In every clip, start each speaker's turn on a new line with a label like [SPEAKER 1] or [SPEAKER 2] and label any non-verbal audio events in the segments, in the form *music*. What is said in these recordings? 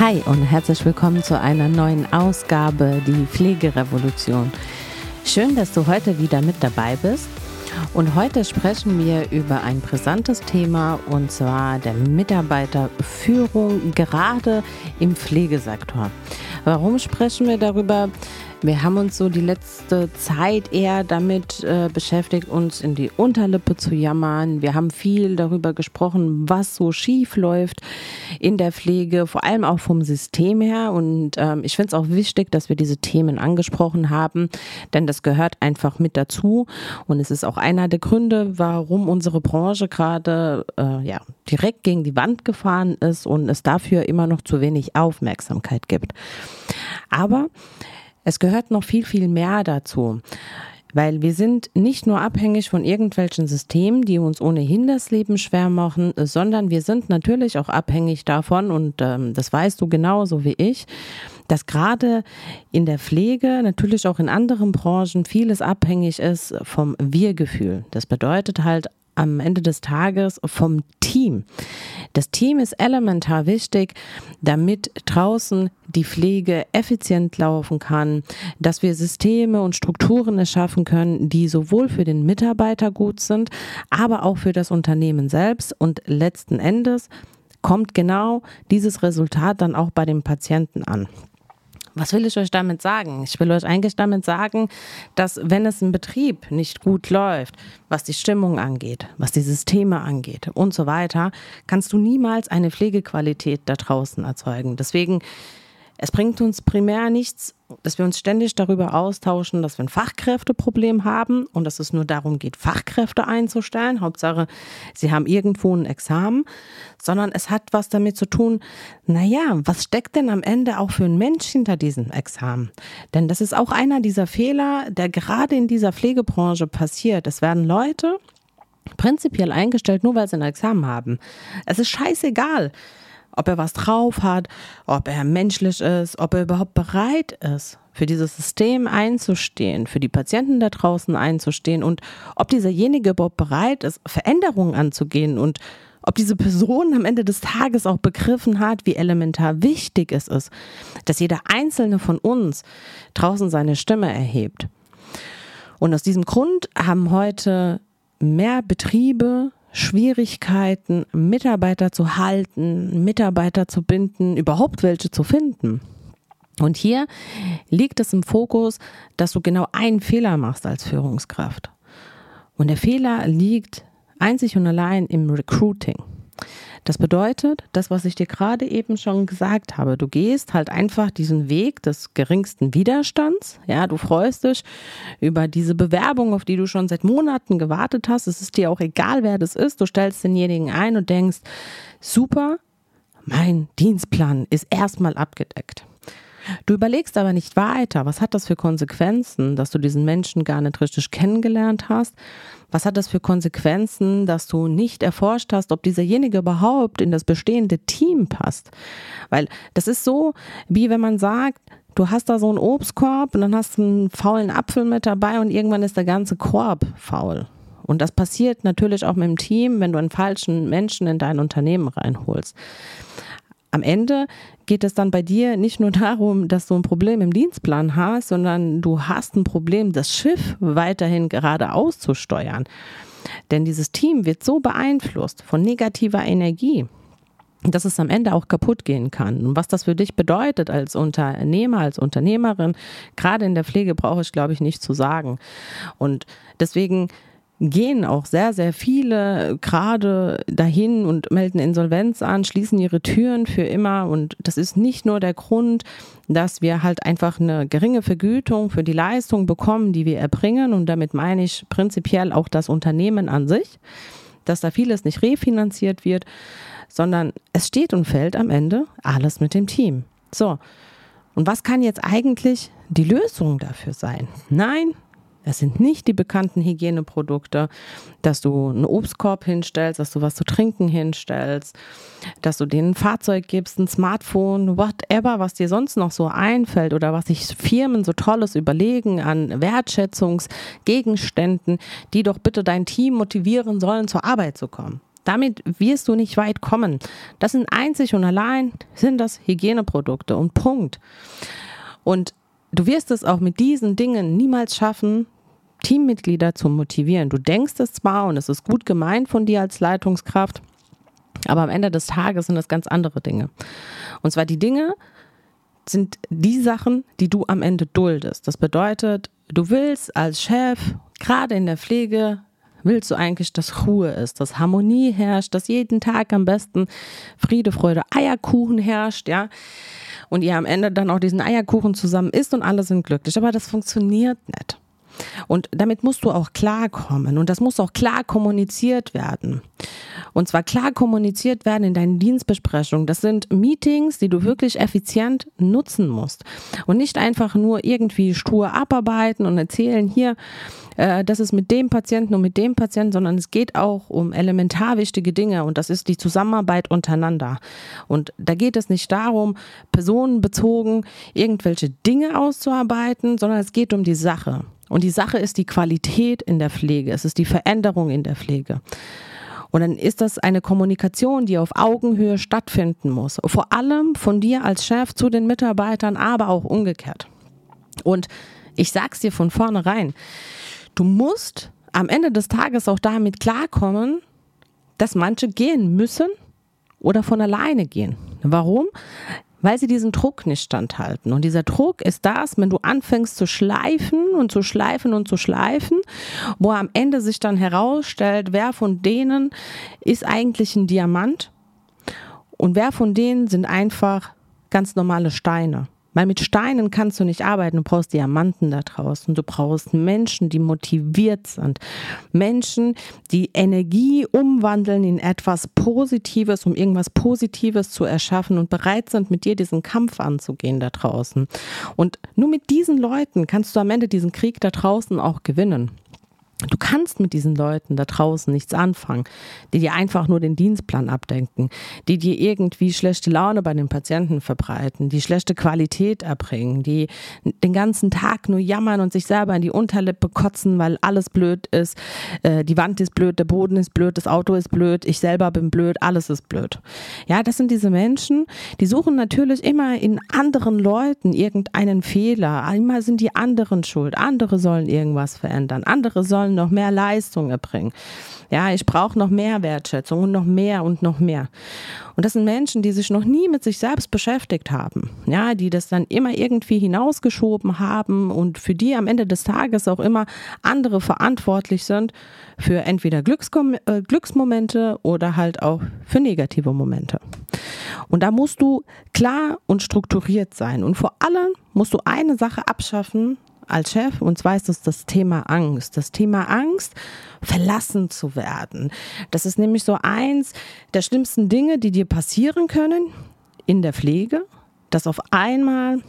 [SPEAKER 1] Hi und herzlich willkommen zu einer neuen Ausgabe, die Pflegerevolution. Schön, dass du heute wieder mit dabei bist. Und heute sprechen wir über ein brisantes Thema und zwar der Mitarbeiterführung gerade im Pflegesektor. Warum sprechen wir darüber? Wir haben uns so die letzte Zeit eher damit äh, beschäftigt, uns in die Unterlippe zu jammern. Wir haben viel darüber gesprochen, was so schief läuft in der Pflege, vor allem auch vom System her. Und ähm, ich finde es auch wichtig, dass wir diese Themen angesprochen haben, denn das gehört einfach mit dazu. Und es ist auch einer der Gründe, warum unsere Branche gerade äh, ja, direkt gegen die Wand gefahren ist und es dafür immer noch zu wenig Aufmerksamkeit gibt. Aber es gehört noch viel, viel mehr dazu. Weil wir sind nicht nur abhängig von irgendwelchen Systemen, die uns ohnehin das Leben schwer machen, sondern wir sind natürlich auch abhängig davon, und ähm, das weißt du genauso wie ich, dass gerade in der Pflege, natürlich auch in anderen Branchen, vieles abhängig ist vom Wir-Gefühl. Das bedeutet halt am Ende des Tages vom Team. Das Team ist elementar wichtig, damit draußen die Pflege effizient laufen kann, dass wir Systeme und Strukturen erschaffen können, die sowohl für den Mitarbeiter gut sind, aber auch für das Unternehmen selbst und letzten Endes kommt genau dieses Resultat dann auch bei dem Patienten an. Was will ich euch damit sagen? Ich will euch eigentlich damit sagen, dass wenn es im Betrieb nicht gut läuft, was die Stimmung angeht, was die Systeme angeht und so weiter, kannst du niemals eine Pflegequalität da draußen erzeugen. Deswegen es bringt uns primär nichts, dass wir uns ständig darüber austauschen, dass wir ein Fachkräfteproblem haben und dass es nur darum geht, Fachkräfte einzustellen. Hauptsache, sie haben irgendwo ein Examen, sondern es hat was damit zu tun, naja, was steckt denn am Ende auch für ein Mensch hinter diesem Examen? Denn das ist auch einer dieser Fehler, der gerade in dieser Pflegebranche passiert. Es werden Leute prinzipiell eingestellt, nur weil sie ein Examen haben. Es ist scheißegal ob er was drauf hat, ob er menschlich ist, ob er überhaupt bereit ist, für dieses System einzustehen, für die Patienten da draußen einzustehen und ob dieserjenige überhaupt bereit ist, Veränderungen anzugehen und ob diese Person am Ende des Tages auch begriffen hat, wie elementar wichtig es ist, dass jeder einzelne von uns draußen seine Stimme erhebt. Und aus diesem Grund haben heute mehr Betriebe Schwierigkeiten, Mitarbeiter zu halten, Mitarbeiter zu binden, überhaupt welche zu finden. Und hier liegt es im Fokus, dass du genau einen Fehler machst als Führungskraft. Und der Fehler liegt einzig und allein im Recruiting. Das bedeutet, das, was ich dir gerade eben schon gesagt habe, du gehst halt einfach diesen Weg des geringsten Widerstands. Ja, du freust dich über diese Bewerbung, auf die du schon seit Monaten gewartet hast. Es ist dir auch egal, wer das ist. Du stellst denjenigen ein und denkst, super, mein Dienstplan ist erstmal abgedeckt. Du überlegst aber nicht weiter, was hat das für Konsequenzen, dass du diesen Menschen gar nicht richtig kennengelernt hast? Was hat das für Konsequenzen, dass du nicht erforscht hast, ob dieserjenige überhaupt in das bestehende Team passt? Weil das ist so, wie wenn man sagt, du hast da so einen Obstkorb und dann hast du einen faulen Apfel mit dabei und irgendwann ist der ganze Korb faul. Und das passiert natürlich auch mit dem Team, wenn du einen falschen Menschen in dein Unternehmen reinholst. Am Ende geht es dann bei dir nicht nur *laughs* darum, dass du ein Problem im Dienstplan hast, sondern du hast ein Problem, das Schiff weiterhin geradeaus zu steuern. Denn dieses Team wird so beeinflusst von negativer Energie, dass es am Ende auch kaputt gehen kann. Und was das für dich bedeutet als Unternehmer, als Unternehmerin, gerade in der Pflege brauche ich, glaube ich, nicht zu sagen. Und deswegen gehen auch sehr, sehr viele gerade dahin und melden Insolvenz an, schließen ihre Türen für immer. Und das ist nicht nur der Grund, dass wir halt einfach eine geringe Vergütung für die Leistung bekommen, die wir erbringen. Und damit meine ich prinzipiell auch das Unternehmen an sich, dass da vieles nicht refinanziert wird, sondern es steht und fällt am Ende alles mit dem Team. So. Und was kann jetzt eigentlich die Lösung dafür sein? Nein, es sind nicht die bekannten Hygieneprodukte, dass du einen Obstkorb hinstellst, dass du was zu trinken hinstellst, dass du denen ein Fahrzeug gibst, ein Smartphone, whatever, was dir sonst noch so einfällt oder was sich Firmen so tolles überlegen an Wertschätzungsgegenständen, die doch bitte dein Team motivieren sollen, zur Arbeit zu kommen. Damit wirst du nicht weit kommen. Das sind einzig und allein sind das Hygieneprodukte und Punkt. Und du wirst es auch mit diesen Dingen niemals schaffen, Teammitglieder zu motivieren. Du denkst es zwar und es ist gut gemeint von dir als Leitungskraft, aber am Ende des Tages sind das ganz andere Dinge. Und zwar die Dinge sind die Sachen, die du am Ende duldest. Das bedeutet, du willst als Chef, gerade in der Pflege, willst du eigentlich, dass Ruhe ist, dass Harmonie herrscht, dass jeden Tag am besten Friede, Freude, Eierkuchen herrscht, ja. Und ihr am Ende dann auch diesen Eierkuchen zusammen isst und alle sind glücklich. Aber das funktioniert nicht. Und damit musst du auch klarkommen und das muss auch klar kommuniziert werden. Und zwar klar kommuniziert werden in deinen Dienstbesprechungen. Das sind Meetings, die du wirklich effizient nutzen musst und nicht einfach nur irgendwie stur abarbeiten und erzählen hier, äh, das ist mit dem Patienten und mit dem Patienten, sondern es geht auch um elementar wichtige Dinge und das ist die Zusammenarbeit untereinander. Und da geht es nicht darum, personenbezogen irgendwelche Dinge auszuarbeiten, sondern es geht um die Sache. Und die Sache ist die Qualität in der Pflege, es ist die Veränderung in der Pflege. Und dann ist das eine Kommunikation, die auf Augenhöhe stattfinden muss. Vor allem von dir als Chef zu den Mitarbeitern, aber auch umgekehrt. Und ich sag's dir von vornherein, du musst am Ende des Tages auch damit klarkommen, dass manche gehen müssen oder von alleine gehen. Warum? Weil sie diesen Druck nicht standhalten. Und dieser Druck ist das, wenn du anfängst zu schleifen und zu schleifen und zu schleifen, wo am Ende sich dann herausstellt, wer von denen ist eigentlich ein Diamant und wer von denen sind einfach ganz normale Steine. Weil mit Steinen kannst du nicht arbeiten. Du brauchst Diamanten da draußen. Du brauchst Menschen, die motiviert sind. Menschen, die Energie umwandeln in etwas Positives, um irgendwas Positives zu erschaffen und bereit sind, mit dir diesen Kampf anzugehen da draußen. Und nur mit diesen Leuten kannst du am Ende diesen Krieg da draußen auch gewinnen. Du kannst mit diesen Leuten da draußen nichts anfangen, die dir einfach nur den Dienstplan abdenken, die dir irgendwie schlechte Laune bei den Patienten verbreiten, die schlechte Qualität erbringen, die den ganzen Tag nur jammern und sich selber in die Unterlippe kotzen, weil alles blöd ist. Äh, die Wand ist blöd, der Boden ist blöd, das Auto ist blöd, ich selber bin blöd, alles ist blöd. Ja, das sind diese Menschen, die suchen natürlich immer in anderen Leuten irgendeinen Fehler. Immer sind die anderen schuld. Andere sollen irgendwas verändern. Andere sollen noch mehr Leistung erbringen. Ja, ich brauche noch mehr Wertschätzung und noch mehr und noch mehr. Und das sind Menschen, die sich noch nie mit sich selbst beschäftigt haben. Ja, die das dann immer irgendwie hinausgeschoben haben und für die am Ende des Tages auch immer andere verantwortlich sind für entweder Glückskom äh, Glücksmomente oder halt auch für negative Momente. Und da musst du klar und strukturiert sein. Und vor allem musst du eine Sache abschaffen, als Chef, und zwar ist es das Thema Angst. Das Thema Angst, verlassen zu werden. Das ist nämlich so eins der schlimmsten Dinge, die dir passieren können in der Pflege, dass auf einmal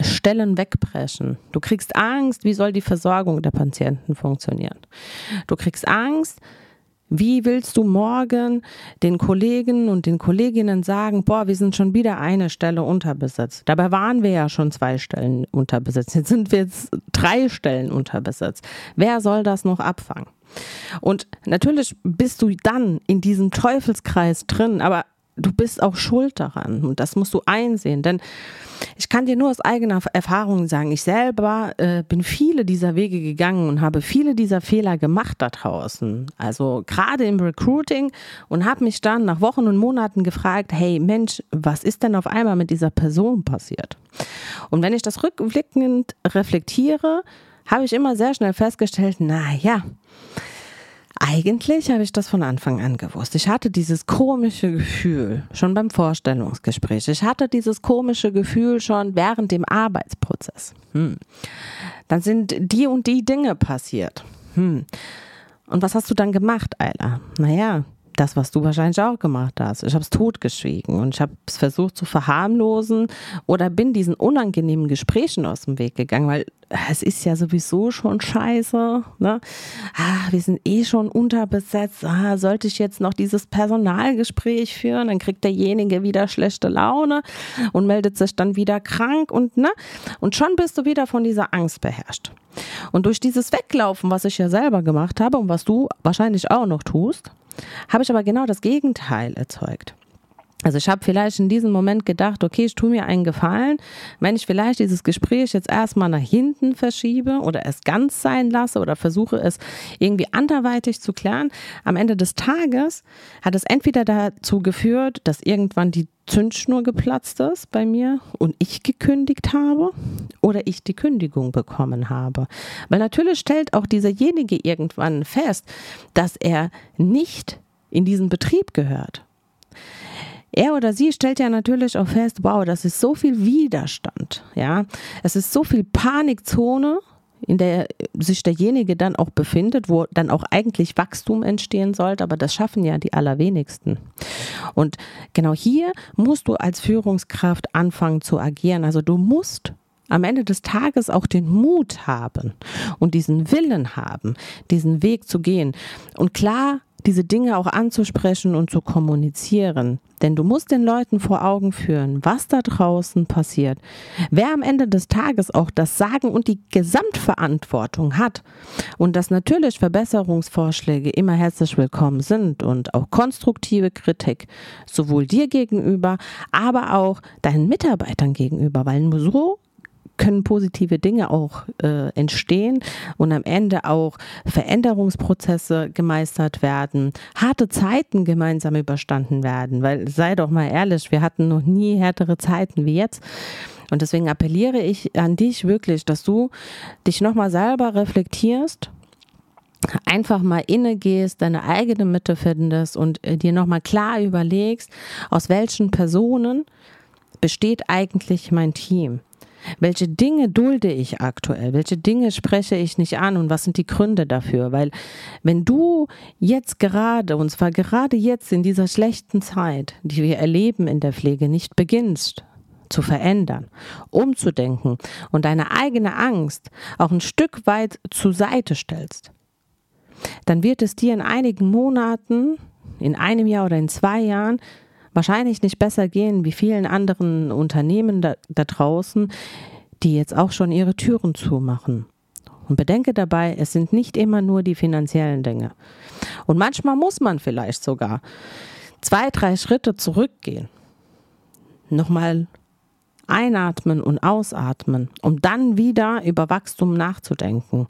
[SPEAKER 1] Stellen wegbrechen. Du kriegst Angst, wie soll die Versorgung der Patienten funktionieren. Du kriegst Angst, wie willst du morgen den Kollegen und den Kolleginnen sagen, boah, wir sind schon wieder eine Stelle unterbesetzt? Dabei waren wir ja schon zwei Stellen unterbesetzt. Jetzt sind wir jetzt drei Stellen unterbesetzt. Wer soll das noch abfangen? Und natürlich bist du dann in diesem Teufelskreis drin, aber du bist auch schuld daran und das musst du einsehen, denn ich kann dir nur aus eigener Erfahrung sagen, ich selber äh, bin viele dieser Wege gegangen und habe viele dieser Fehler gemacht da draußen. Also gerade im Recruiting und habe mich dann nach Wochen und Monaten gefragt, hey Mensch, was ist denn auf einmal mit dieser Person passiert? Und wenn ich das rückblickend reflektiere, habe ich immer sehr schnell festgestellt, na ja, eigentlich habe ich das von Anfang an gewusst. Ich hatte dieses komische Gefühl schon beim Vorstellungsgespräch. Ich hatte dieses komische Gefühl schon während dem Arbeitsprozess. Hm. Dann sind die und die Dinge passiert. Hm. Und was hast du dann gemacht, Ayla? Naja, das, was du wahrscheinlich auch gemacht hast. Ich habe es totgeschwiegen und ich habe es versucht zu verharmlosen oder bin diesen unangenehmen Gesprächen aus dem Weg gegangen, weil es ist ja sowieso schon scheiße. Ne? Ah, wir sind eh schon unterbesetzt. Ah, sollte ich jetzt noch dieses Personalgespräch führen, dann kriegt derjenige wieder schlechte Laune und meldet sich dann wieder krank und ne? Und schon bist du wieder von dieser Angst beherrscht. Und durch dieses Weglaufen, was ich ja selber gemacht habe und was du wahrscheinlich auch noch tust, habe ich aber genau das Gegenteil erzeugt. Also ich habe vielleicht in diesem Moment gedacht, okay, ich tue mir einen Gefallen, wenn ich vielleicht dieses Gespräch jetzt erstmal nach hinten verschiebe oder es ganz sein lasse oder versuche es irgendwie anderweitig zu klären. Am Ende des Tages hat es entweder dazu geführt, dass irgendwann die Zündschnur geplatzt ist bei mir und ich gekündigt habe oder ich die Kündigung bekommen habe. Weil natürlich stellt auch dieserjenige irgendwann fest, dass er nicht in diesen Betrieb gehört er oder sie stellt ja natürlich auch fest, wow, das ist so viel Widerstand, ja. Es ist so viel Panikzone, in der sich derjenige dann auch befindet, wo dann auch eigentlich Wachstum entstehen sollte, aber das schaffen ja die allerwenigsten. Und genau hier musst du als Führungskraft anfangen zu agieren. Also du musst am Ende des Tages auch den Mut haben und diesen Willen haben, diesen Weg zu gehen. Und klar diese Dinge auch anzusprechen und zu kommunizieren. Denn du musst den Leuten vor Augen führen, was da draußen passiert. Wer am Ende des Tages auch das Sagen und die Gesamtverantwortung hat und dass natürlich Verbesserungsvorschläge immer herzlich willkommen sind und auch konstruktive Kritik, sowohl dir gegenüber, aber auch deinen Mitarbeitern gegenüber, weil nur so können positive Dinge auch äh, entstehen und am Ende auch Veränderungsprozesse gemeistert werden, harte Zeiten gemeinsam überstanden werden, weil sei doch mal ehrlich, wir hatten noch nie härtere Zeiten wie jetzt. Und deswegen appelliere ich an dich wirklich, dass du dich nochmal selber reflektierst einfach mal inne gehst, deine eigene Mitte findest und äh, dir nochmal klar überlegst, aus welchen Personen besteht eigentlich mein Team. Welche Dinge dulde ich aktuell? Welche Dinge spreche ich nicht an und was sind die Gründe dafür? Weil wenn du jetzt gerade, und zwar gerade jetzt in dieser schlechten Zeit, die wir erleben in der Pflege, nicht beginnst, zu verändern, umzudenken und deine eigene Angst auch ein Stück weit zur Seite stellst, dann wird es dir in einigen Monaten, in einem Jahr oder in zwei Jahren wahrscheinlich nicht besser gehen wie vielen anderen Unternehmen da, da draußen, die jetzt auch schon ihre Türen zumachen. Und bedenke dabei, es sind nicht immer nur die finanziellen Dinge. Und manchmal muss man vielleicht sogar zwei, drei Schritte zurückgehen. Nochmal einatmen und ausatmen, um dann wieder über Wachstum nachzudenken.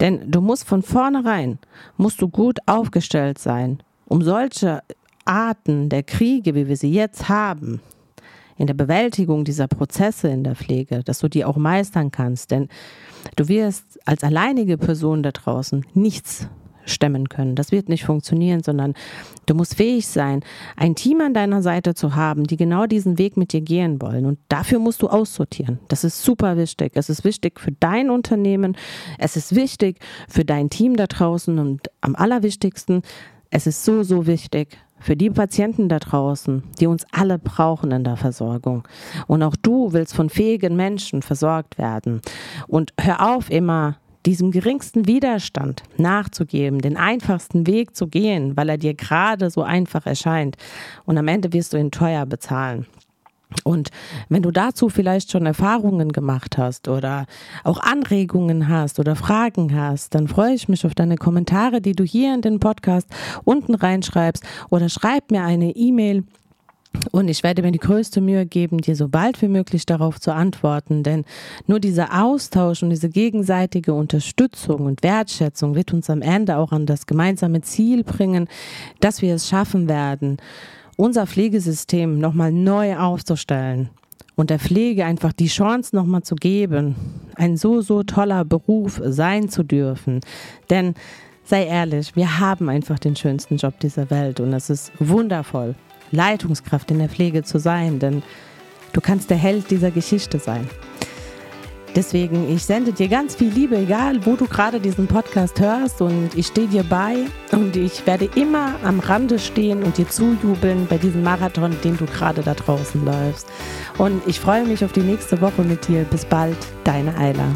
[SPEAKER 1] Denn du musst von vornherein, musst du gut aufgestellt sein, um solche Arten der Kriege, wie wir sie jetzt haben, in der Bewältigung dieser Prozesse in der Pflege, dass du die auch meistern kannst. Denn du wirst als alleinige Person da draußen nichts stemmen können. Das wird nicht funktionieren, sondern du musst fähig sein, ein Team an deiner Seite zu haben, die genau diesen Weg mit dir gehen wollen. Und dafür musst du aussortieren. Das ist super wichtig. Es ist wichtig für dein Unternehmen. Es ist wichtig für dein Team da draußen. Und am allerwichtigsten, es ist so, so wichtig für die Patienten da draußen, die uns alle brauchen in der Versorgung. Und auch du willst von fähigen Menschen versorgt werden. Und hör auf immer diesem geringsten Widerstand nachzugeben, den einfachsten Weg zu gehen, weil er dir gerade so einfach erscheint. Und am Ende wirst du ihn teuer bezahlen. Und wenn du dazu vielleicht schon Erfahrungen gemacht hast oder auch Anregungen hast oder Fragen hast, dann freue ich mich auf deine Kommentare, die du hier in den Podcast unten reinschreibst oder schreib mir eine E-Mail. Und ich werde mir die größte Mühe geben, dir so bald wie möglich darauf zu antworten, denn nur dieser Austausch und diese gegenseitige Unterstützung und Wertschätzung wird uns am Ende auch an das gemeinsame Ziel bringen, dass wir es schaffen werden, unser Pflegesystem nochmal neu aufzustellen und der Pflege einfach die Chance nochmal zu geben, ein so, so toller Beruf sein zu dürfen. Denn sei ehrlich, wir haben einfach den schönsten Job dieser Welt und es ist wundervoll, Leitungskraft in der Pflege zu sein, denn du kannst der Held dieser Geschichte sein. Deswegen, ich sende dir ganz viel Liebe, egal wo du gerade diesen Podcast hörst und ich stehe dir bei und ich werde immer am Rande stehen und dir zujubeln bei diesem Marathon, den du gerade da draußen läufst. Und ich freue mich auf die nächste Woche mit dir. Bis bald, deine Ayla.